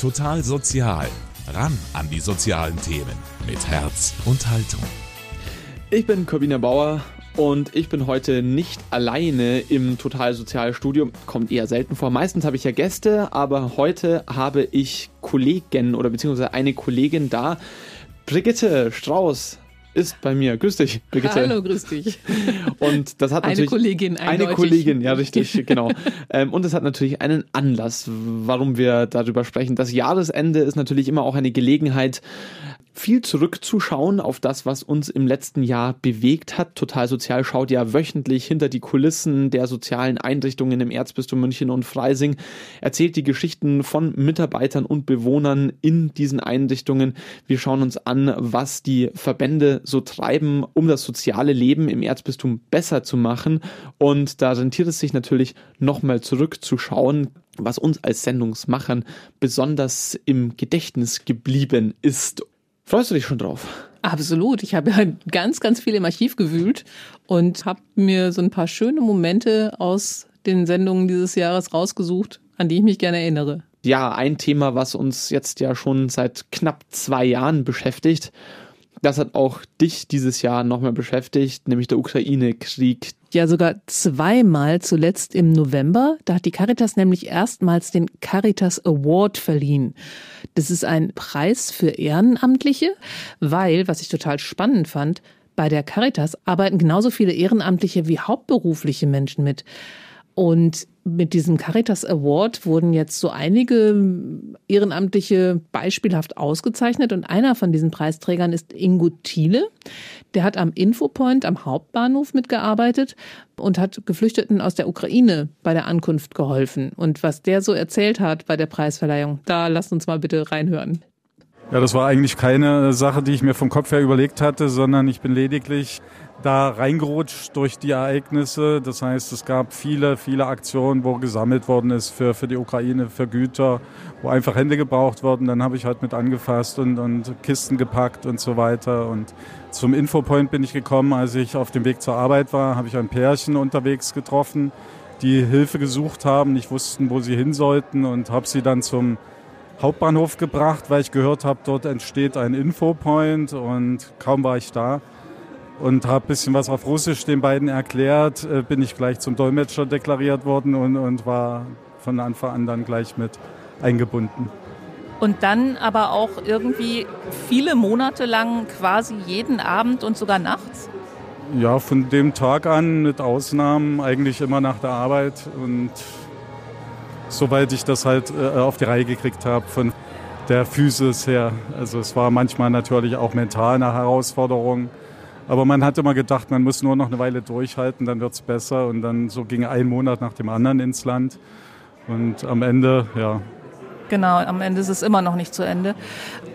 Total Sozial. Ran an die sozialen Themen mit Herz und Haltung. Ich bin Corbina Bauer und ich bin heute nicht alleine im Total Sozial Studio. Kommt eher selten vor. Meistens habe ich ja Gäste, aber heute habe ich Kollegen oder beziehungsweise eine Kollegin da. Brigitte Strauß ist bei mir. Grüß dich, Brigitte. Hallo, grüß dich. Und das hat eine natürlich Kollegin, eine eindeutig. Kollegin, ja richtig, genau. Ähm, und es hat natürlich einen Anlass, warum wir darüber sprechen. Das Jahresende ist natürlich immer auch eine Gelegenheit, viel zurückzuschauen auf das, was uns im letzten Jahr bewegt hat. Total Sozial schaut ja wöchentlich hinter die Kulissen der sozialen Einrichtungen im Erzbistum München und Freising, erzählt die Geschichten von Mitarbeitern und Bewohnern in diesen Einrichtungen. Wir schauen uns an, was die Verbände so treiben, um das soziale Leben im Erzbistum besser zu machen. Und da rentiert es sich natürlich nochmal zurückzuschauen, was uns als Sendungsmachern besonders im Gedächtnis geblieben ist. Freust du dich schon drauf? Absolut. Ich habe ja ganz, ganz viel im Archiv gewühlt und habe mir so ein paar schöne Momente aus den Sendungen dieses Jahres rausgesucht, an die ich mich gerne erinnere. Ja, ein Thema, was uns jetzt ja schon seit knapp zwei Jahren beschäftigt. Das hat auch dich dieses Jahr nochmal beschäftigt, nämlich der Ukraine-Krieg. Ja, sogar zweimal, zuletzt im November. Da hat die Caritas nämlich erstmals den Caritas Award verliehen. Das ist ein Preis für Ehrenamtliche, weil, was ich total spannend fand, bei der Caritas arbeiten genauso viele Ehrenamtliche wie hauptberufliche Menschen mit. Und mit diesem Caritas Award wurden jetzt so einige Ehrenamtliche beispielhaft ausgezeichnet. Und einer von diesen Preisträgern ist Ingo Thiele. Der hat am Infopoint am Hauptbahnhof mitgearbeitet und hat Geflüchteten aus der Ukraine bei der Ankunft geholfen. Und was der so erzählt hat bei der Preisverleihung, da lasst uns mal bitte reinhören. Ja, das war eigentlich keine Sache, die ich mir vom Kopf her überlegt hatte, sondern ich bin lediglich da reingerutscht durch die Ereignisse. Das heißt, es gab viele, viele Aktionen, wo gesammelt worden ist für, für die Ukraine, für Güter, wo einfach Hände gebraucht wurden. Dann habe ich halt mit angefasst und, und Kisten gepackt und so weiter. Und zum Infopoint bin ich gekommen, als ich auf dem Weg zur Arbeit war, habe ich ein Pärchen unterwegs getroffen, die Hilfe gesucht haben, nicht wussten, wo sie hin sollten und habe sie dann zum Hauptbahnhof gebracht, weil ich gehört habe, dort entsteht ein Infopoint und kaum war ich da und habe ein bisschen was auf Russisch den beiden erklärt, äh, bin ich gleich zum Dolmetscher deklariert worden und, und war von Anfang an dann gleich mit eingebunden. Und dann aber auch irgendwie viele Monate lang quasi jeden Abend und sogar nachts? Ja, von dem Tag an mit Ausnahmen eigentlich immer nach der Arbeit und soweit ich das halt äh, auf die Reihe gekriegt habe von der Physis her. Also es war manchmal natürlich auch mental eine Herausforderung. Aber man hat immer gedacht, man muss nur noch eine Weile durchhalten, dann wird es besser. Und dann so ging ein Monat nach dem anderen ins Land. Und am Ende, ja. Genau, am Ende ist es immer noch nicht zu Ende.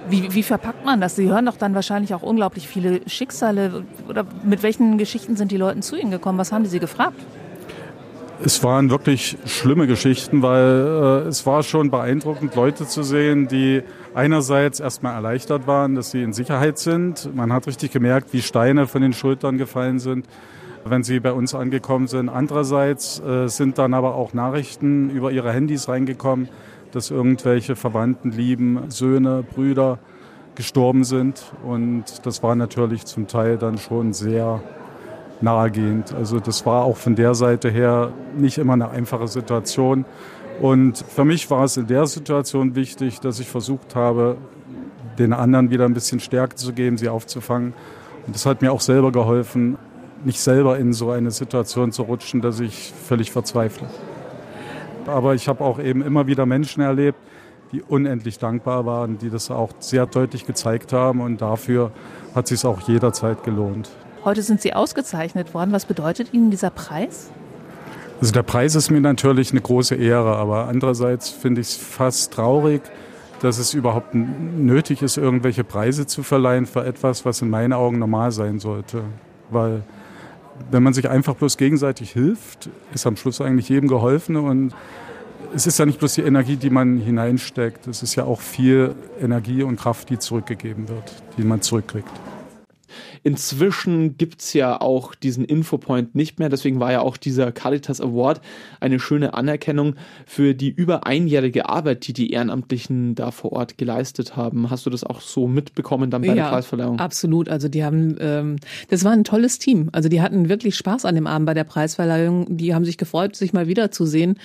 Wie, wie verpackt man das? Sie hören doch dann wahrscheinlich auch unglaublich viele Schicksale. Oder mit welchen Geschichten sind die Leute zu Ihnen gekommen? Was haben die Sie gefragt? Es waren wirklich schlimme Geschichten, weil äh, es war schon beeindruckend, Leute zu sehen, die einerseits erstmal erleichtert waren, dass sie in Sicherheit sind. Man hat richtig gemerkt, wie Steine von den Schultern gefallen sind, wenn sie bei uns angekommen sind. Andererseits äh, sind dann aber auch Nachrichten über ihre Handys reingekommen, dass irgendwelche Verwandten, Lieben, Söhne, Brüder gestorben sind. Und das war natürlich zum Teil dann schon sehr nahegehend. Also das war auch von der Seite her nicht immer eine einfache Situation. Und für mich war es in der Situation wichtig, dass ich versucht habe, den anderen wieder ein bisschen Stärke zu geben, sie aufzufangen. Und das hat mir auch selber geholfen, nicht selber in so eine Situation zu rutschen, dass ich völlig verzweifle. Aber ich habe auch eben immer wieder Menschen erlebt, die unendlich dankbar waren, die das auch sehr deutlich gezeigt haben. Und dafür hat es sich auch jederzeit gelohnt. Heute sind Sie ausgezeichnet worden. Was bedeutet Ihnen dieser Preis? Also der Preis ist mir natürlich eine große Ehre, aber andererseits finde ich es fast traurig, dass es überhaupt nötig ist, irgendwelche Preise zu verleihen für etwas, was in meinen Augen normal sein sollte. Weil wenn man sich einfach bloß gegenseitig hilft, ist am Schluss eigentlich jedem geholfen und es ist ja nicht bloß die Energie, die man hineinsteckt, es ist ja auch viel Energie und Kraft, die zurückgegeben wird, die man zurückkriegt. Inzwischen gibt's ja auch diesen Infopoint nicht mehr. Deswegen war ja auch dieser Caritas Award eine schöne Anerkennung für die über einjährige Arbeit, die die Ehrenamtlichen da vor Ort geleistet haben. Hast du das auch so mitbekommen dann bei ja, der Preisverleihung? Absolut. Also die haben, ähm, das war ein tolles Team. Also die hatten wirklich Spaß an dem Abend bei der Preisverleihung. Die haben sich gefreut, sich mal wiederzusehen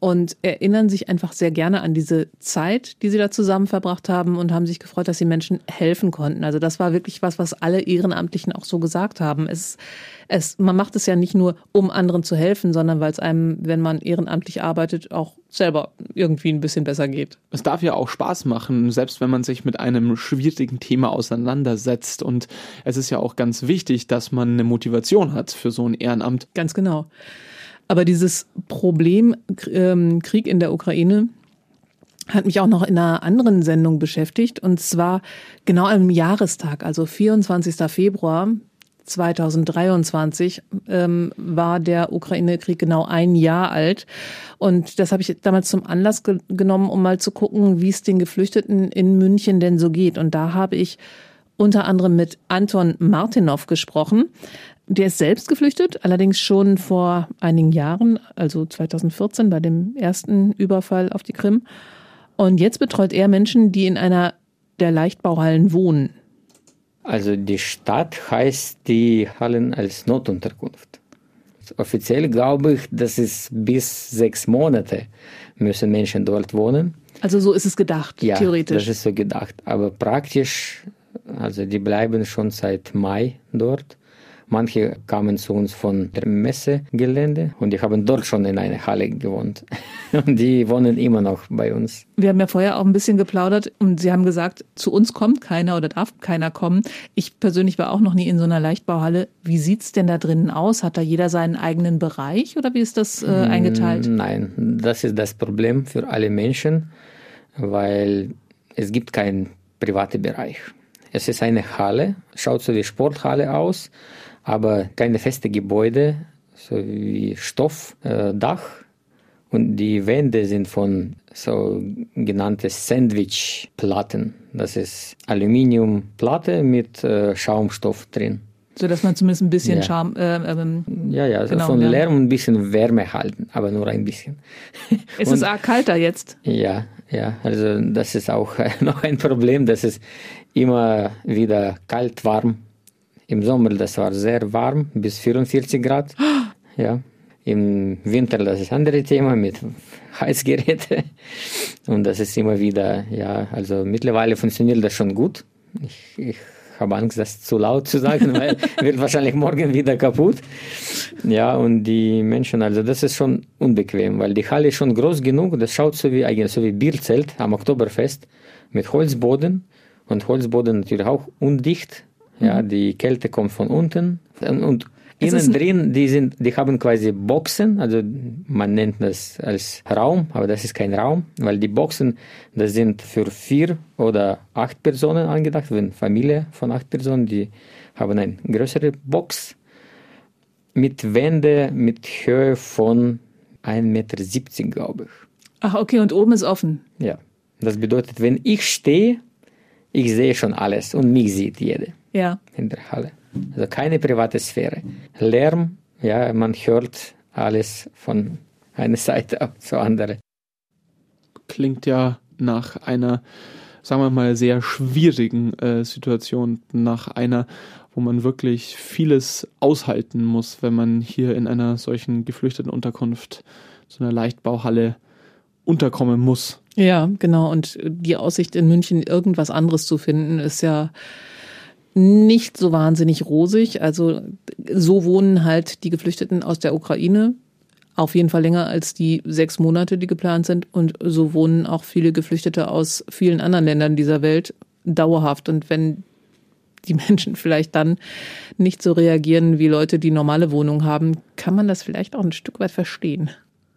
und erinnern sich einfach sehr gerne an diese Zeit, die sie da zusammen verbracht haben und haben sich gefreut, dass sie Menschen helfen konnten. Also das war wirklich was, was alle Ehrenamtlichen auch so gesagt haben. Es, es, man macht es ja nicht nur, um anderen zu helfen, sondern weil es einem, wenn man ehrenamtlich arbeitet, auch selber irgendwie ein bisschen besser geht. Es darf ja auch Spaß machen, selbst wenn man sich mit einem schwierigen Thema auseinandersetzt. Und es ist ja auch ganz wichtig, dass man eine Motivation hat für so ein Ehrenamt. Ganz genau. Aber dieses Problem ähm, Krieg in der Ukraine hat mich auch noch in einer anderen Sendung beschäftigt und zwar genau am Jahrestag, also 24. Februar 2023 ähm, war der Ukraine-Krieg genau ein Jahr alt. Und das habe ich damals zum Anlass ge genommen, um mal zu gucken, wie es den Geflüchteten in München denn so geht. Und da habe ich unter anderem mit Anton Martinov gesprochen. Der ist selbst geflüchtet, allerdings schon vor einigen Jahren, also 2014 bei dem ersten Überfall auf die Krim. Und jetzt betreut er Menschen, die in einer der Leichtbauhallen wohnen. Also die Stadt heißt die Hallen als Notunterkunft. Offiziell glaube ich, dass es bis sechs Monate müssen Menschen dort wohnen. Also so ist es gedacht, ja, theoretisch. das ist so gedacht. Aber praktisch, also die bleiben schon seit Mai dort. Manche kamen zu uns von der Messegelände und die haben dort schon in einer Halle gewohnt. Und die wohnen immer noch bei uns. Wir haben ja vorher auch ein bisschen geplaudert und Sie haben gesagt, zu uns kommt keiner oder darf keiner kommen. Ich persönlich war auch noch nie in so einer Leichtbauhalle. Wie sieht's denn da drinnen aus? Hat da jeder seinen eigenen Bereich oder wie ist das äh, hm, eingeteilt? Nein, das ist das Problem für alle Menschen, weil es gibt keinen privaten Bereich. Es ist eine Halle, schaut so wie Sporthalle aus aber keine feste Gebäude, so wie Stoffdach. Äh, und die Wände sind von so genannte Sandwichplatten. Das ist Aluminiumplatte mit äh, Schaumstoff drin. So dass man zumindest ein bisschen ja. Charme. Äh, ähm, ja, ja, also genau, von Lärm und ein bisschen Wärme halten, aber nur ein bisschen. Ist und, es arg kalter jetzt? Ja, ja, also das ist auch noch ein Problem, dass es immer wieder kalt, warm im Sommer, das war sehr warm, bis 44 Grad. Ja. Im Winter, das ist ein anderes Thema mit Heizgeräten. Und das ist immer wieder, ja, also mittlerweile funktioniert das schon gut. Ich, ich habe Angst, das zu laut zu sagen, weil wird wahrscheinlich morgen wieder kaputt. Ja, und die Menschen, also das ist schon unbequem, weil die Halle ist schon groß genug. Das schaut so wie eigentlich so wie Bierzelt am Oktoberfest mit Holzboden und Holzboden natürlich auch undicht ja, mhm. die Kälte kommt von unten und innen drin, die sind, die haben quasi Boxen, also man nennt das als Raum, aber das ist kein Raum, weil die Boxen, das sind für vier oder acht Personen angedacht, wenn Familie von acht Personen, die haben eine größere Box mit Wände mit Höhe von 1,70 Meter, glaube ich. Ach, okay, und oben ist offen. Ja. Das bedeutet, wenn ich stehe, ich sehe schon alles und mich sieht jeder ja. in der Halle. Also keine private Sphäre. Lärm, ja, man hört alles von einer Seite zur anderen. Klingt ja nach einer, sagen wir mal, sehr schwierigen äh, Situation, nach einer, wo man wirklich vieles aushalten muss, wenn man hier in einer solchen geflüchteten Unterkunft, so einer Leichtbauhalle unterkommen muss. Ja, genau. Und die Aussicht in München, irgendwas anderes zu finden, ist ja nicht so wahnsinnig rosig. Also so wohnen halt die Geflüchteten aus der Ukraine auf jeden Fall länger als die sechs Monate, die geplant sind. Und so wohnen auch viele Geflüchtete aus vielen anderen Ländern dieser Welt dauerhaft. Und wenn die Menschen vielleicht dann nicht so reagieren wie Leute, die normale Wohnungen haben, kann man das vielleicht auch ein Stück weit verstehen.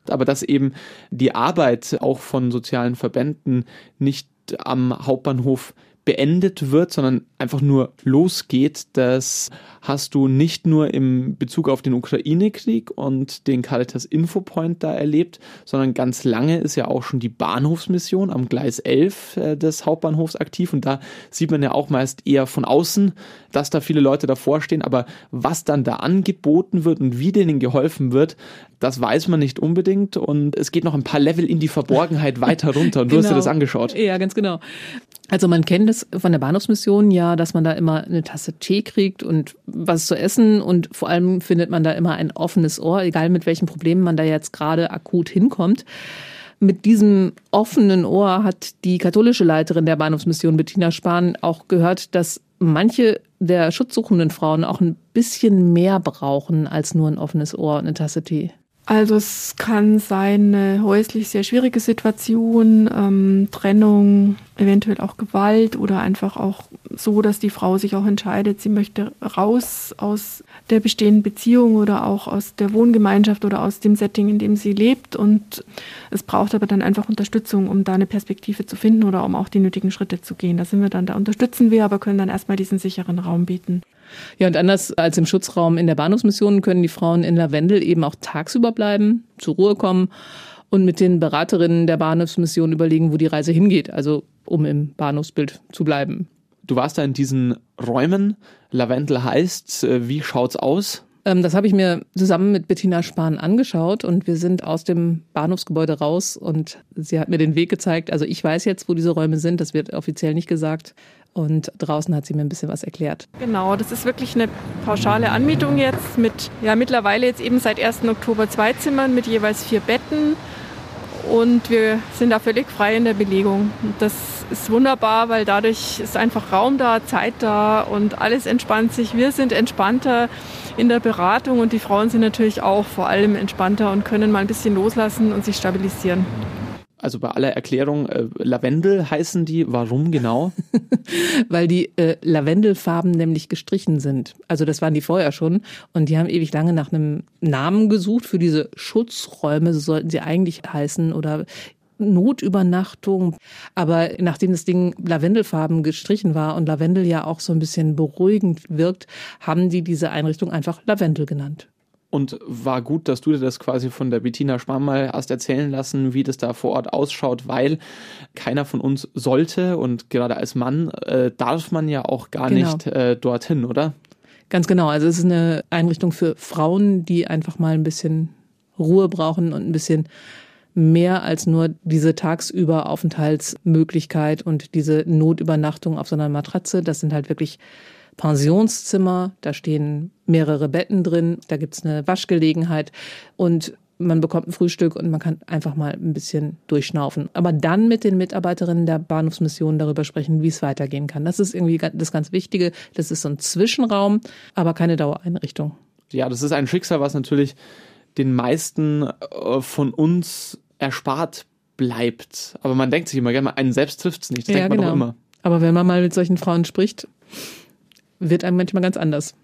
Aber dass eben die Arbeit auch von sozialen Verbänden nicht am Hauptbahnhof beendet wird, sondern einfach nur losgeht. Das hast du nicht nur im Bezug auf den Ukraine-Krieg und den Caritas Infopoint da erlebt, sondern ganz lange ist ja auch schon die Bahnhofsmission am Gleis 11 äh, des Hauptbahnhofs aktiv und da sieht man ja auch meist eher von außen, dass da viele Leute davor stehen, aber was dann da angeboten wird und wie denen geholfen wird, das weiß man nicht unbedingt und es geht noch ein paar Level in die Verborgenheit weiter runter und du hast dir Genau. das angeschaut. Ja, ganz genau. Also man kennt es von der Bahnhofsmission ja, dass man da immer eine Tasse Tee kriegt und was zu essen und vor allem findet man da immer ein offenes Ohr, egal mit welchen Problemen man da jetzt gerade akut hinkommt. Mit diesem offenen Ohr hat die katholische Leiterin der Bahnhofsmission Bettina Spahn auch gehört, dass manche der schutzsuchenden Frauen auch ein bisschen mehr brauchen als nur ein offenes Ohr und eine Tasse Tee. Also es kann sein, eine häuslich sehr schwierige Situation, ähm, Trennung, eventuell auch Gewalt oder einfach auch so, dass die Frau sich auch entscheidet, sie möchte raus aus der bestehenden Beziehung oder auch aus der Wohngemeinschaft oder aus dem Setting, in dem sie lebt. Und es braucht aber dann einfach Unterstützung, um da eine Perspektive zu finden oder um auch die nötigen Schritte zu gehen. Da sind wir dann, da unterstützen wir, aber können dann erstmal diesen sicheren Raum bieten. Ja, und anders als im Schutzraum in der Bahnhofsmission können die Frauen in Lavendel eben auch tagsüber bleiben, zur Ruhe kommen und mit den Beraterinnen der Bahnhofsmission überlegen, wo die Reise hingeht, also um im Bahnhofsbild zu bleiben. Du warst da in diesen Räumen. Lavendel heißt, wie schaut's aus? Ähm, das habe ich mir zusammen mit Bettina Spahn angeschaut und wir sind aus dem Bahnhofsgebäude raus und sie hat mir den Weg gezeigt. Also ich weiß jetzt, wo diese Räume sind, das wird offiziell nicht gesagt. Und draußen hat sie mir ein bisschen was erklärt. Genau, das ist wirklich eine pauschale Anmietung jetzt mit, ja, mittlerweile jetzt eben seit 1. Oktober zwei Zimmern mit jeweils vier Betten. Und wir sind da völlig frei in der Belegung. Das ist wunderbar, weil dadurch ist einfach Raum da, Zeit da und alles entspannt sich. Wir sind entspannter in der Beratung und die Frauen sind natürlich auch vor allem entspannter und können mal ein bisschen loslassen und sich stabilisieren. Also bei aller Erklärung, äh, Lavendel heißen die. Warum genau? weil die äh, Lavendelfarben nämlich gestrichen sind. Also das waren die vorher schon und die haben ewig lange nach einem Namen gesucht für diese Schutzräume, so sollten sie eigentlich heißen oder Notübernachtung. Aber nachdem das Ding Lavendelfarben gestrichen war und Lavendel ja auch so ein bisschen beruhigend wirkt, haben die diese Einrichtung einfach Lavendel genannt. Und war gut, dass du dir das quasi von der Bettina Spahn mal hast erzählen lassen, wie das da vor Ort ausschaut, weil keiner von uns sollte und gerade als Mann äh, darf man ja auch gar Genau. nicht äh, dorthin, oder? Ganz genau. Also es ist eine Einrichtung für Frauen, die einfach mal ein bisschen Ruhe brauchen und ein bisschen mehr als nur diese tagsüber Aufenthaltsmöglichkeit und diese Notübernachtung auf so einer Matratze. Das sind halt wirklich Pensionszimmer, da stehen mehrere Betten drin, da gibt's eine Waschgelegenheit und man bekommt ein Frühstück und man kann einfach mal ein bisschen durchschnaufen. Aber dann mit den Mitarbeiterinnen der Bahnhofsmission darüber sprechen, wie es weitergehen kann. Das ist irgendwie das ganz Wichtige. Das ist so ein Zwischenraum, aber keine Dauereinrichtung. Ja, das ist ein Schicksal, was natürlich den meisten äh, von uns erspart bleibt. Aber man denkt sich immer gerne mal, einen selbst trifft's nicht. Das denkt man doch immer. Aber wenn man mal mit solchen Frauen spricht, wird einem manchmal ganz anders.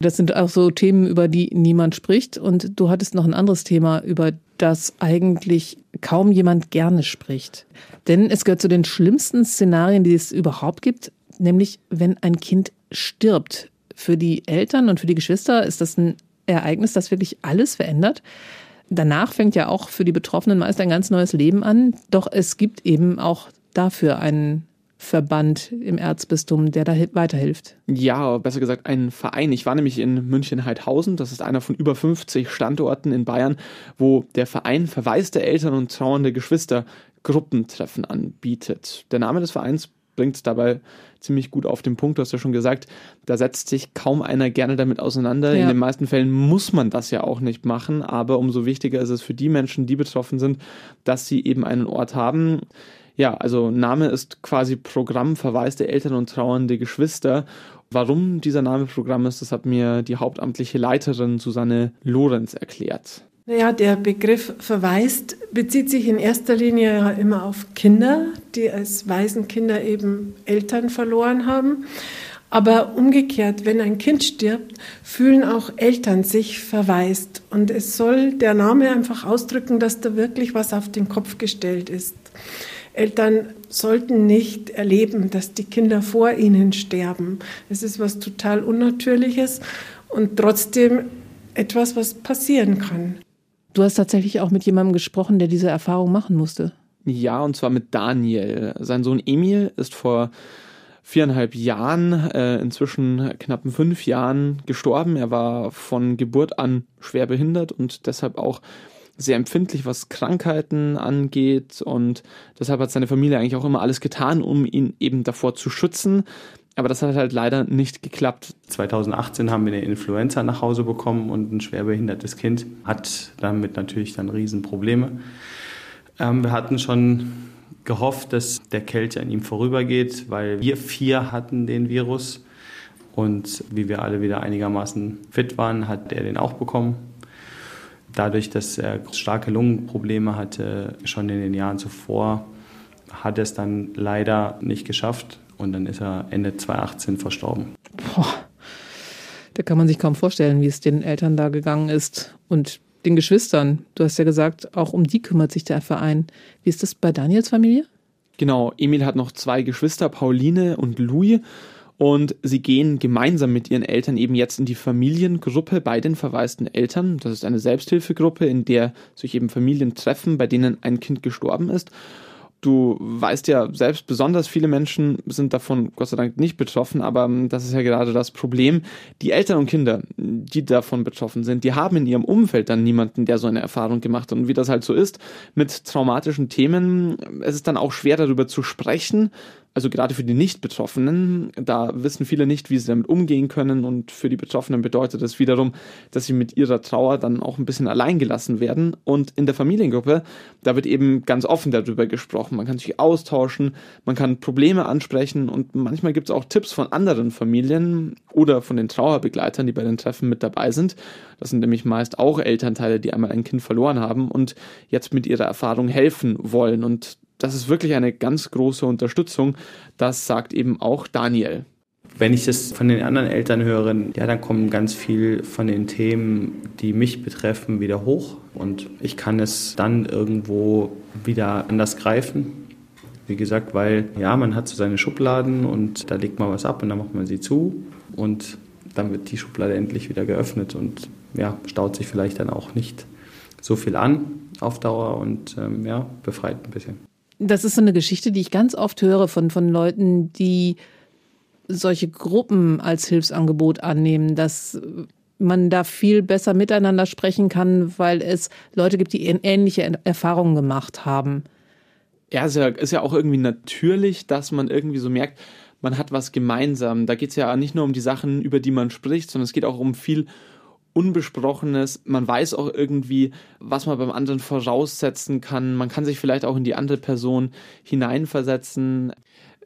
Das sind auch so Themen, über die niemand spricht. Und du hattest noch ein anderes Thema, über das eigentlich kaum jemand gerne spricht. Denn es gehört zu den schlimmsten Szenarien, die es überhaupt gibt, nämlich wenn ein Kind stirbt. Für die Eltern und für die Geschwister ist das ein Ereignis, das wirklich alles verändert. Danach fängt ja auch für die Betroffenen meist ein ganz neues Leben an. Doch es gibt eben auch dafür einen Verband im Erzbistum, der da weiterhilft. Ja, besser gesagt ein Verein. Ich war nämlich in München-Heidhausen. Das ist einer von über 50 Standorten in Bayern, wo der Verein verwaiste Eltern und trauernde Geschwister Gruppentreffen anbietet. Der Name des Vereins bringt es dabei ziemlich gut auf den Punkt. Du hast ja schon gesagt, da setzt sich kaum einer gerne damit auseinander. Ja. In den meisten Fällen muss man das ja auch nicht machen, aber umso wichtiger ist es für die Menschen, die betroffen sind, dass sie eben einen Ort haben. Ja, also Name ist quasi Programm verwaiste Eltern und trauernde Geschwister. Warum dieser Name Programm ist, das hat mir die hauptamtliche Leiterin Susanne Lorenz erklärt. Naja, der Begriff verwaist bezieht sich in erster Linie ja immer auf Kinder, die als Waisenkinder eben Eltern verloren haben. Aber umgekehrt, wenn ein Kind stirbt, fühlen auch Eltern sich verwaist. Und es soll der Name einfach ausdrücken, dass da wirklich was auf den Kopf gestellt ist. Eltern sollten nicht erleben, dass die Kinder vor ihnen sterben. Es ist was total Unnatürliches und trotzdem etwas, was passieren kann. Du hast tatsächlich auch mit jemandem gesprochen, der diese Erfahrung machen musste. Ja, und zwar mit Daniel. Sein Sohn Emil ist vor viereinhalb Jahren, äh, inzwischen knappen fünf Jahren gestorben. Er war von Geburt an schwer behindert und deshalb auch sehr empfindlich, was Krankheiten angeht. Und deshalb hat seine Familie eigentlich auch immer alles getan, um ihn eben davor zu schützen. Aber das hat halt leider nicht geklappt. 2018 haben wir eine Influenza nach Hause bekommen und ein schwerbehindertes Kind hat damit natürlich dann Riesenprobleme. Ähm, wir hatten schon gehofft, dass der Kälte an ihm vorübergeht, weil wir vier hatten den Virus und wie wir alle wieder einigermaßen fit waren, hat er den auch bekommen. Dadurch, dass er starke Lungenprobleme hatte, schon in den Jahren zuvor, hat er es dann leider nicht geschafft und dann ist er Ende 2018 verstorben. Boah, da kann man sich kaum vorstellen, wie es den Eltern da gegangen ist und den Geschwistern. Du hast ja gesagt, auch um die kümmert sich der Verein. Wie ist das bei Daniels Familie? Genau, Emil hat noch zwei Geschwister, Pauline und Louis. Und sie gehen gemeinsam mit ihren Eltern eben jetzt in die Familiengruppe bei den verwaisten Eltern. Das ist eine Selbsthilfegruppe, in der sich eben Familien treffen, bei denen ein Kind gestorben ist. Du weißt ja selbst, besonders viele Menschen sind davon Gott sei Dank nicht betroffen, aber das ist ja gerade das Problem. Die Eltern und Kinder, die davon betroffen sind, die haben in ihrem Umfeld dann niemanden, der so eine Erfahrung gemacht hat. Und wie das halt so ist mit traumatischen Themen, es ist dann auch schwer darüber zu sprechen, also gerade für die Nicht-Betroffenen, da wissen viele nicht, wie sie damit umgehen können. Und für die Betroffenen bedeutet das wiederum, dass sie mit ihrer Trauer dann auch ein bisschen allein gelassen werden. Und in der Familiengruppe, da wird eben ganz offen darüber gesprochen, man kann sich austauschen, man kann Probleme ansprechen. Und manchmal gibt es auch Tipps von anderen Familien oder von den Trauerbegleitern, die bei den Treffen mit dabei sind. Das sind nämlich meist auch Elternteile, die einmal ein Kind verloren haben und jetzt mit ihrer Erfahrung helfen wollen. Und das ist wirklich eine ganz große Unterstützung. Das sagt eben auch Daniel. Wenn ich das von den anderen Eltern höre, ja, dann kommen ganz viel von den Themen, die mich betreffen, wieder hoch. Und ich kann es dann irgendwo wieder anders greifen. Wie gesagt, weil ja, man hat so seine Schubladen und da legt man was ab und dann macht man sie zu und dann wird die Schublade endlich wieder geöffnet und ja, staut sich vielleicht dann auch nicht so viel an auf Dauer und ähm, ja, befreit ein bisschen. Das ist so eine Geschichte, die ich ganz oft höre von, von Leuten, die solche Gruppen als Hilfsangebot annehmen, dass man da viel besser miteinander sprechen kann, weil es Leute gibt, die ähnliche Erfahrungen gemacht haben. Ja, ist ja, ist ja auch irgendwie natürlich, dass man irgendwie so merkt, man hat was gemeinsam. Da geht es ja nicht nur um die Sachen, über die man spricht, sondern es geht auch um viel Unbesprochenes. Man weiß auch irgendwie, was man beim anderen voraussetzen kann. Man kann sich vielleicht auch in die andere Person hineinversetzen.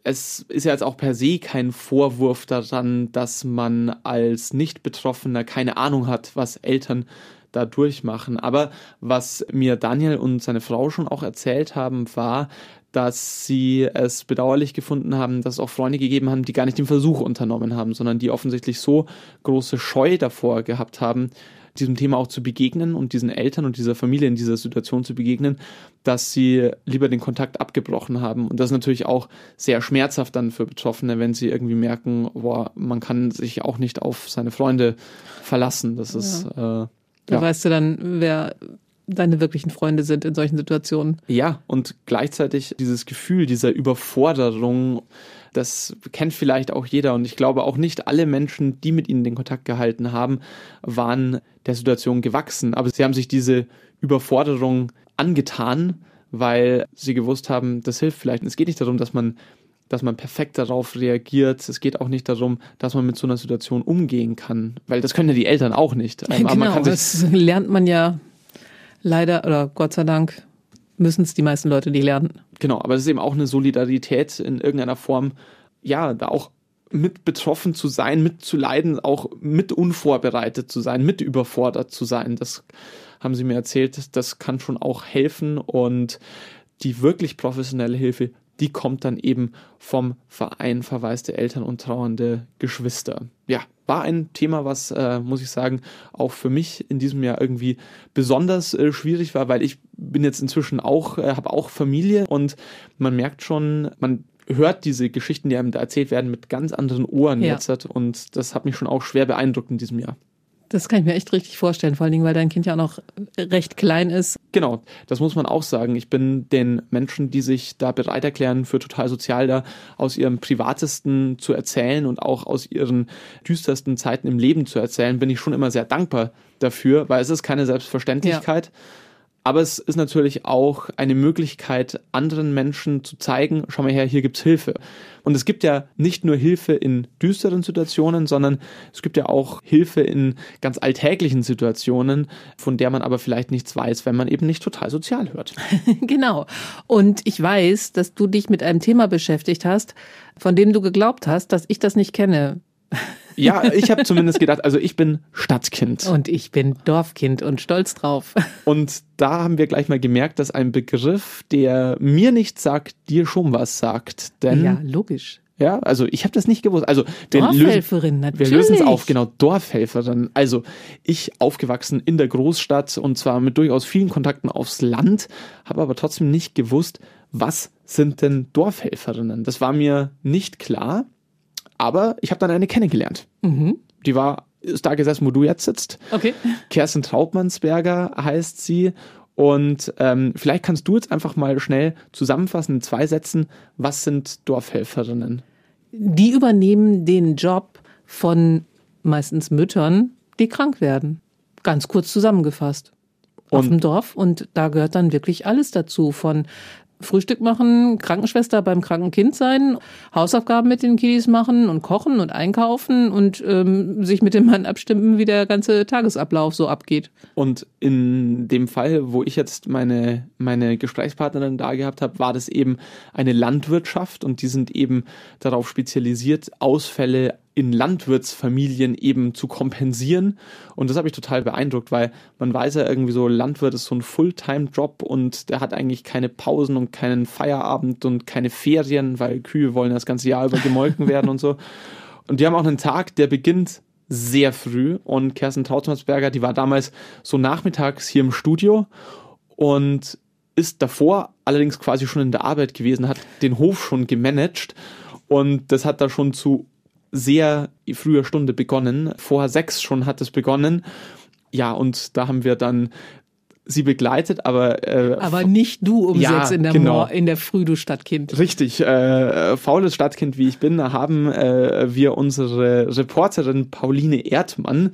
Es ist ja jetzt auch per se kein Vorwurf daran, dass man als Nicht-Betroffener keine Ahnung hat, was Eltern da durchmachen. Aber was mir Daniel und seine Frau schon auch erzählt haben, war, dass sie es bedauerlich gefunden haben, dass es auch Freunde gegeben haben, die gar nicht den Versuch unternommen haben, sondern die offensichtlich so große Scheu davor gehabt haben, diesem Thema auch zu begegnen und diesen Eltern und dieser Familie in dieser Situation zu begegnen, dass sie lieber den Kontakt abgebrochen haben. Und das ist natürlich auch sehr schmerzhaft dann für Betroffene, wenn sie irgendwie merken, boah, man kann sich auch nicht auf seine Freunde verlassen. Das ist ja. äh, da ja. weißt du dann, wer deine wirklichen Freunde sind in solchen Situationen. Ja, und gleichzeitig dieses Gefühl dieser Überforderung, das kennt vielleicht auch jeder und ich glaube auch nicht alle Menschen, die mit ihnen den Kontakt gehalten haben, waren der Situation gewachsen, aber sie haben sich diese Überforderung angetan, weil sie gewusst haben, das hilft vielleicht. Und es geht nicht darum, dass man dass man perfekt darauf reagiert. Es geht auch nicht darum, dass man mit so einer Situation umgehen kann, weil das können ja die Eltern auch nicht. Aber genau, das lernt man ja leider oder Gott sei Dank müssen es die meisten Leute die lernen. Genau, aber es ist eben auch eine Solidarität in irgendeiner Form, ja, da auch mit betroffen zu sein, mit zu leiden, auch mit unvorbereitet zu sein, mit überfordert zu sein. Das haben sie mir erzählt, das kann schon auch helfen und die wirklich professionelle Hilfe die kommt dann eben vom Verein Verwaiste Eltern und trauernde Geschwister. Ja, war ein Thema, was, äh, muss ich sagen, auch für mich in diesem Jahr irgendwie besonders äh, schwierig war, weil ich bin jetzt inzwischen auch, äh, habe auch Familie und man merkt schon, man hört diese Geschichten, die einem da erzählt werden, mit ganz anderen Ohren Ja. jetzt und das hat mich schon auch schwer beeindruckt in diesem Jahr. Das kann ich mir echt richtig vorstellen, vor allen Dingen, weil dein Kind ja auch noch recht klein ist. Genau, das muss man auch sagen. Ich bin den Menschen, die sich da bereit erklären, für total sozial da aus ihrem Privatesten zu erzählen und auch aus ihren düstersten Zeiten im Leben zu erzählen, bin ich schon immer sehr dankbar dafür, weil es ist keine Selbstverständlichkeit. Aber es ist natürlich auch eine Möglichkeit, anderen Menschen zu zeigen, schau mal her, hier gibt's Hilfe. Und es gibt ja nicht nur Hilfe in düsteren Situationen, sondern es gibt ja auch Hilfe in ganz alltäglichen Situationen, von der man aber vielleicht nichts weiß, wenn man eben nicht total sozial hört. genau. Und ich weiß, dass du dich mit einem Thema beschäftigt hast, von dem du geglaubt hast, dass ich das nicht kenne. Ja, ich habe zumindest gedacht, also ich bin Stadtkind. Und ich bin Dorfkind und stolz drauf. Und da haben wir gleich mal gemerkt, dass ein Begriff, der mir nichts sagt, dir schon was sagt. Denn ja, logisch. Ja, also ich habe das nicht gewusst. Also Dorfhelferin, lösen, natürlich. Wir lösen es auf, genau, Dorfhelferin. Also ich aufgewachsen in der Großstadt und zwar mit durchaus vielen Kontakten aufs Land, habe aber trotzdem nicht gewusst, was sind denn Dorfhelferinnen. Das war mir nicht klar, aber ich habe dann eine kennengelernt. Mhm. Die war, ist da gesessen, wo du jetzt sitzt. Okay. Kerstin Trautmannsberger heißt sie. Und ähm, vielleicht kannst du jetzt einfach mal schnell zusammenfassen in zwei Sätzen, was sind Dorfhelferinnen? Die übernehmen den Job von meistens Müttern, die krank werden. Ganz kurz zusammengefasst. Auf Und- dem Dorf. Und da gehört dann wirklich alles dazu. Von Frühstück machen, Krankenschwester beim kranken Kind sein, Hausaufgaben mit den Kiddies machen und kochen und einkaufen und ähm, sich mit dem Mann abstimmen, wie der ganze Tagesablauf so abgeht. Und in dem Fall, wo ich jetzt meine, meine Gesprächspartnerin da gehabt habe, war das eben eine Landwirtschaft und die sind eben darauf spezialisiert, Ausfälle in Landwirtsfamilien eben zu kompensieren. Und das habe ich total beeindruckt, weil man weiß ja irgendwie so, Landwirt ist so ein Fulltime-Job und der hat eigentlich keine Pausen und keinen Feierabend und keine Ferien, weil Kühe wollen das ganze Jahr über gemolken werden und so. Und die haben auch einen Tag, der beginnt sehr früh. Und Kerstin Trautmannsberger, die war damals so nachmittags hier im Studio und ist davor allerdings quasi schon in der Arbeit gewesen, hat den Hof schon gemanagt und das hat da schon zu sehr früher Stunde begonnen. Vor sechs schon hat es begonnen. Ja, und da haben wir dann sie begleitet, aber äh, Aber nicht du um Ja, sechs in der, genau. Mor in der Früh, du Stadtkind. Richtig, äh, faules Stadtkind wie ich bin, haben äh, wir unsere Reporterin Pauline Erdmann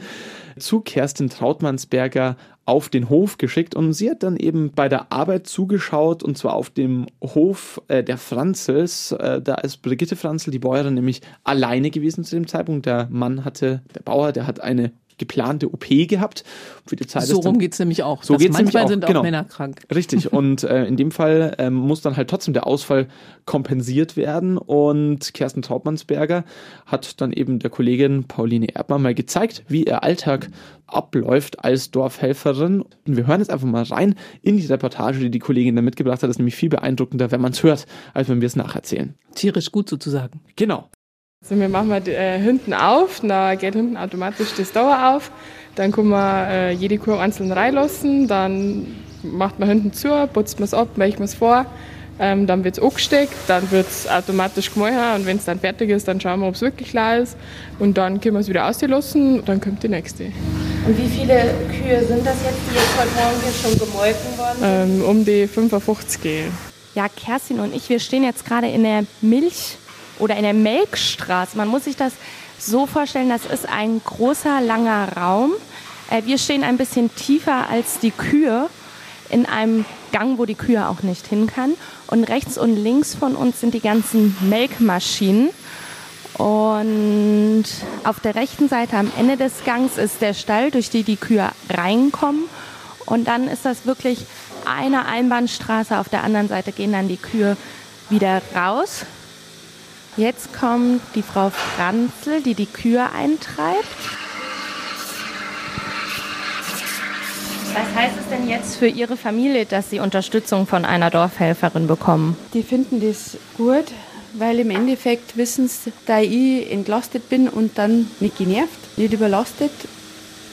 zu Kerstin Trautmannsberger auf den Hof geschickt und sie hat dann eben bei der Arbeit zugeschaut und zwar auf dem Hof äh, der Franzels. Äh, da ist Brigitte Franzel, die Bäuerin, nämlich alleine gewesen zu dem Zeitpunkt. Der Mann hatte, der Bauer, der hat eine geplante OP gehabt. Für die Zeit So rum geht's nämlich auch. So Das geht's nämlich manchmal auch, sind auch genau. Männer krank. Richtig, und äh, in dem Fall ähm, muss dann halt trotzdem der Ausfall kompensiert werden. Und Kerstin Trautmannsberger hat dann eben der Kollegin Pauline Erdmann mal gezeigt, wie ihr Alltag abläuft als Dorfhelferin. Und wir hören jetzt einfach mal rein in die Reportage, die die Kollegin da mitgebracht hat. Das ist nämlich viel beeindruckender, wenn man es hört, als wenn wir es nacherzählen. Tierisch gut sozusagen. Genau. Also wir machen wir äh, hinten auf, dann geht hinten automatisch das Dauer auf. Dann kann man äh, jede Kuh einzeln reinlassen, dann macht man hinten zu, putzt man es ab, melkt man es vor, ähm, dann wird es angesteckt, dann wird es automatisch gemahlen und wenn es dann fertig ist, dann schauen wir, ob es wirklich klar ist und dann können wir es wieder auslassen und dann kommt die nächste. Und wie viele Kühe sind das jetzt, die jetzt heute Morgen hier schon gemolken worden sind? Ähm, um die 55 gehen. Ja, Kerstin und ich, wir stehen jetzt gerade in der Milch- oder in der Melkstraße. Man muss sich das so vorstellen, das ist ein großer, langer Raum. Äh, wir stehen ein bisschen tiefer als die Kühe in einem Gang, wo die Kühe auch nicht hin kann. Und rechts und links von uns sind die ganzen Melkmaschinen. Und auf der rechten Seite am Ende des Gangs ist der Stall, durch die die Kühe reinkommen. Und dann ist das wirklich eine Einbahnstraße. Auf der anderen Seite gehen dann die Kühe wieder raus. Jetzt kommt die Frau Franzl, die die Kühe eintreibt. Was heißt es denn jetzt für Ihre Familie, dass Sie Unterstützung von einer Dorfhelferin bekommen? Die finden das gut, weil im Endeffekt wissen sie, da ich entlastet bin und dann nicht genervt, nicht überlastet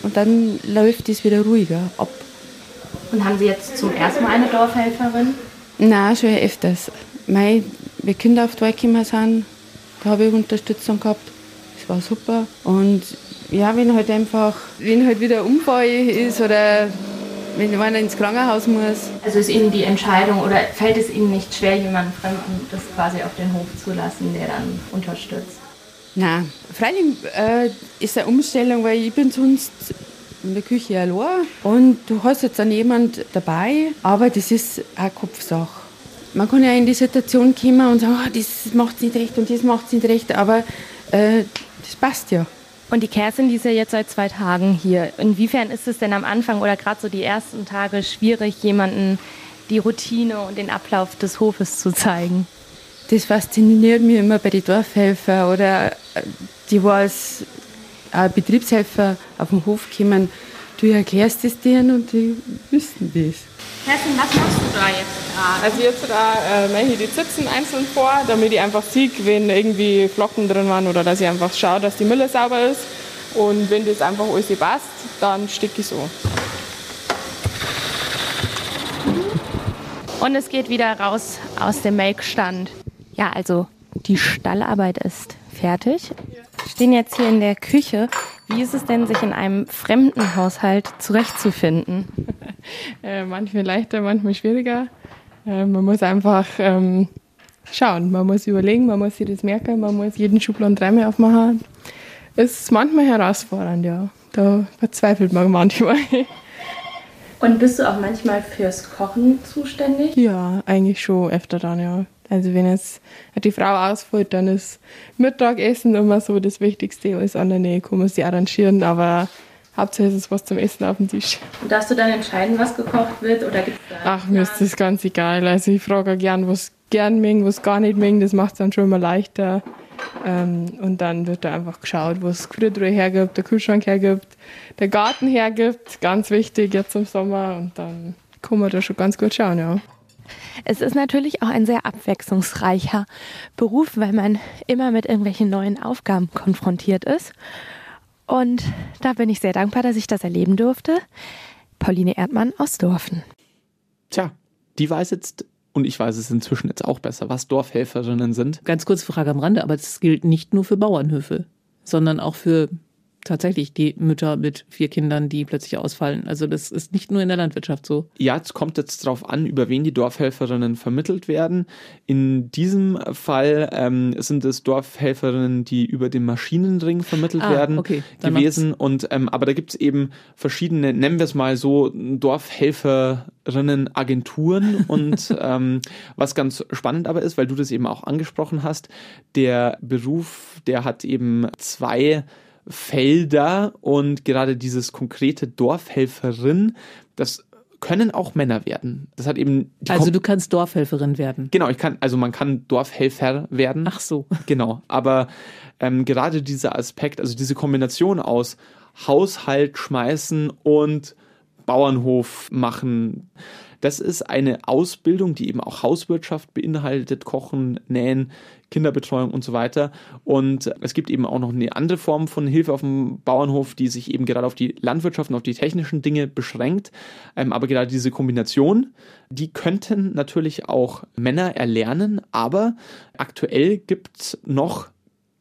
und dann läuft es wieder ruhiger ab. Und haben Sie jetzt zum ersten Mal eine Dorfhelferin? Nein, schon öfters. Mei, wie Kinder auf die Welt gekommen sind, da habe ich Unterstützung gehabt. Das war super. Und ja, wenn halt einfach, wenn halt wieder ein Unfall ist oder wenn einer ins Krankenhaus muss. Also ist Ihnen die Entscheidung oder fällt es Ihnen nicht schwer, jemanden Fremden das quasi auf den Hof zu lassen, der dann unterstützt? Nein, freilich äh, ist eine Umstellung, weil ich bin sonst in der Küche allein und du hast jetzt dann jemand dabei, aber das ist auch Kopfsache. Man kann ja in die Situation kommen und sagen, oh, das macht nicht recht und das macht nicht recht, aber äh, das passt ja. Und die Kerstin, die ist ja jetzt seit zwei Tagen hier. Inwiefern ist es denn am Anfang oder gerade so die ersten Tage schwierig, jemanden die Routine und den Ablauf des Hofes zu zeigen? Das fasziniert mich immer bei den Dorfhelfer oder äh, die, wo als äh, Betriebshelfer auf dem Hof kommen. Du erklärst es denen und die wissen das. Kerstin, was machst du da jetzt gerade? Also jetzt da äh, mache ich die Zitzen einzeln vor, damit ich einfach sehe, wenn irgendwie Flocken drin waren oder dass ich einfach schaue, dass die Mülle sauber ist. Und wenn das einfach alles passt, dann stecke ich so. Und es geht wieder raus aus dem Melkstand. Ja, also die Stallarbeit ist fertig. Stehen jetzt hier in der Küche. Wie ist es denn, sich in einem fremden Haushalt zurechtzufinden? äh, manchmal leichter, manchmal schwieriger. Äh, man muss einfach ähm, schauen, man muss überlegen, man muss sich das merken, man muss jeden Schubladen dreimal aufmachen. Es ist manchmal herausfordernd, ja. Da verzweifelt man manchmal. Und bist du auch manchmal fürs Kochen zuständig? Ja, eigentlich schon öfter dann, ja. Also wenn jetzt die Frau ausfällt, dann ist Mittagessen immer so das Wichtigste. Alles andere kann man sich arrangieren, aber Hauptsache ist es was zum Essen auf dem Tisch. Und darfst du dann entscheiden, was gekocht wird oder gibt's da Ach, mir ist das ganz egal. Also ich frage gern, was gern mengen, was gar nicht mengen. Das macht es dann schon mal leichter. Ähm, und dann wird da einfach geschaut, wo es Gefriertruhe hergibt, der Kühlschrank hergibt, der Garten hergibt. Ganz wichtig jetzt im Sommer. Und dann kann man da schon ganz gut schauen, ja. Es ist natürlich auch ein sehr abwechslungsreicher Beruf, weil man immer mit irgendwelchen neuen Aufgaben konfrontiert ist. Und da bin ich sehr dankbar, dass ich das erleben durfte. Pauline Erdmann aus Dorfen. Tja, die weiß jetzt und ich weiß es inzwischen jetzt auch besser, was Dorfhelferinnen sind. Ganz kurze Frage am Rande, aber das gilt nicht nur für Bauernhöfe, sondern auch für tatsächlich die Mütter mit vier Kindern, die plötzlich ausfallen. Also das ist nicht nur in der Landwirtschaft so. Ja, es kommt jetzt darauf an, über wen die Dorfhelferinnen vermittelt werden. In diesem Fall ähm, sind es Dorfhelferinnen, die über den Maschinenring vermittelt Ah, werden okay, gewesen. Und ähm, aber da gibt es eben verschiedene, nennen wir es mal so, Dorfhelferinnen-Agenturen. und ähm, was ganz spannend aber ist, weil du das eben auch angesprochen hast, der Beruf, der hat eben zwei Felder und gerade dieses konkrete Dorfhelferin, das können auch Männer werden. Das hat eben Also Kom- du kannst Dorfhelferin werden. Genau, ich kann, also man kann Dorfhelfer werden. Ach so. Genau, aber ähm, gerade dieser Aspekt, also diese Kombination aus Haushalt schmeißen und Bauernhof machen, das ist eine Ausbildung, die eben auch Hauswirtschaft beinhaltet, Kochen, Nähen, Kinderbetreuung und so weiter. Und es gibt eben auch noch eine andere Form von Hilfe auf dem Bauernhof, die sich eben gerade auf die Landwirtschaft und auf die technischen Dinge beschränkt. Ähm, aber gerade diese Kombination, die könnten natürlich auch Männer erlernen, aber aktuell gibt es noch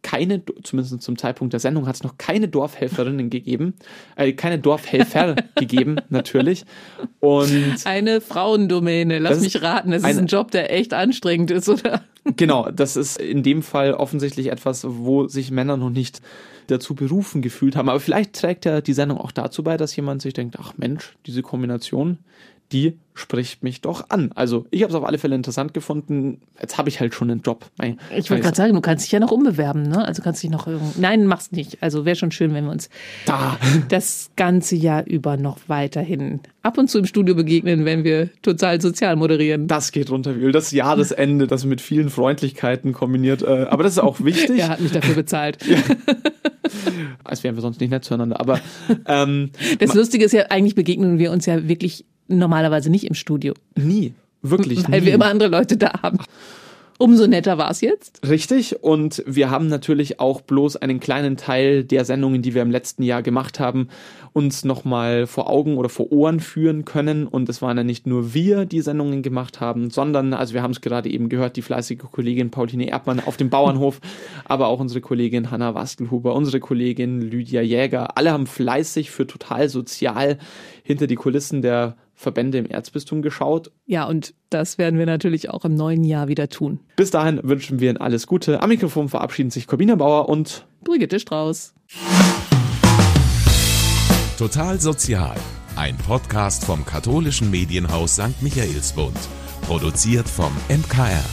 keine, zumindest zum Zeitpunkt der Sendung, hat es noch keine Dorfhelferinnen gegeben, äh, keine Dorfhelfer gegeben, natürlich. Und Eine Frauendomäne, lass mich raten, das ist ein Job, der echt anstrengend ist, oder? genau, das ist in dem Fall offensichtlich etwas, wo sich Männer noch nicht dazu berufen gefühlt haben. Aber vielleicht trägt ja die Sendung auch dazu bei, dass jemand sich denkt, ach Mensch, diese Kombination, die spricht mich doch an. Also ich habe es auf alle Fälle interessant gefunden. Jetzt habe ich halt schon einen Job. Mein- Ich wollte gerade sagen, du kannst dich ja noch umbewerben, ne? Also kannst dich noch irgend- Nein, mach's nicht. Also wäre schon schön, wenn wir uns Da. das ganze Jahr über noch weiterhin ab und zu im Studio begegnen, wenn wir total sozial moderieren. Das geht runter wie Öl. Das Jahresende, das mit vielen Freundlichkeiten kombiniert. Äh, aber das ist auch wichtig. Er hat mich dafür bezahlt. Als wären wir sonst nicht nett zueinander. Aber ähm, Das Lustige ist ja, eigentlich begegnen wir uns ja wirklich normalerweise nicht im Studio. nie. Wirklich Weil nie. wir immer andere Leute da haben. Umso netter war es jetzt. Richtig, und wir haben natürlich auch bloß einen kleinen Teil der Sendungen, die wir im letzten Jahr gemacht haben, uns nochmal vor Augen oder vor Ohren führen können. Und es waren ja nicht nur wir, die Sendungen gemacht haben, sondern, also wir haben es gerade eben gehört, die fleißige Kollegin Pauline Erdmann auf dem Bauernhof, aber auch unsere Kollegin Hanna Wastelhuber, unsere Kollegin Lydia Jäger. Alle haben fleißig für total sozial hinter die Kulissen der Verbände im Erzbistum geschaut. Ja, und das werden wir natürlich auch im neuen Jahr wieder tun. Bis dahin wünschen wir Ihnen alles Gute. Am Mikrofon verabschieden sich Corbina Bauer und Brigitte Strauß. Total Sozial, ein Podcast vom katholischen Medienhaus St. Michaelsbund, produziert vom MKR.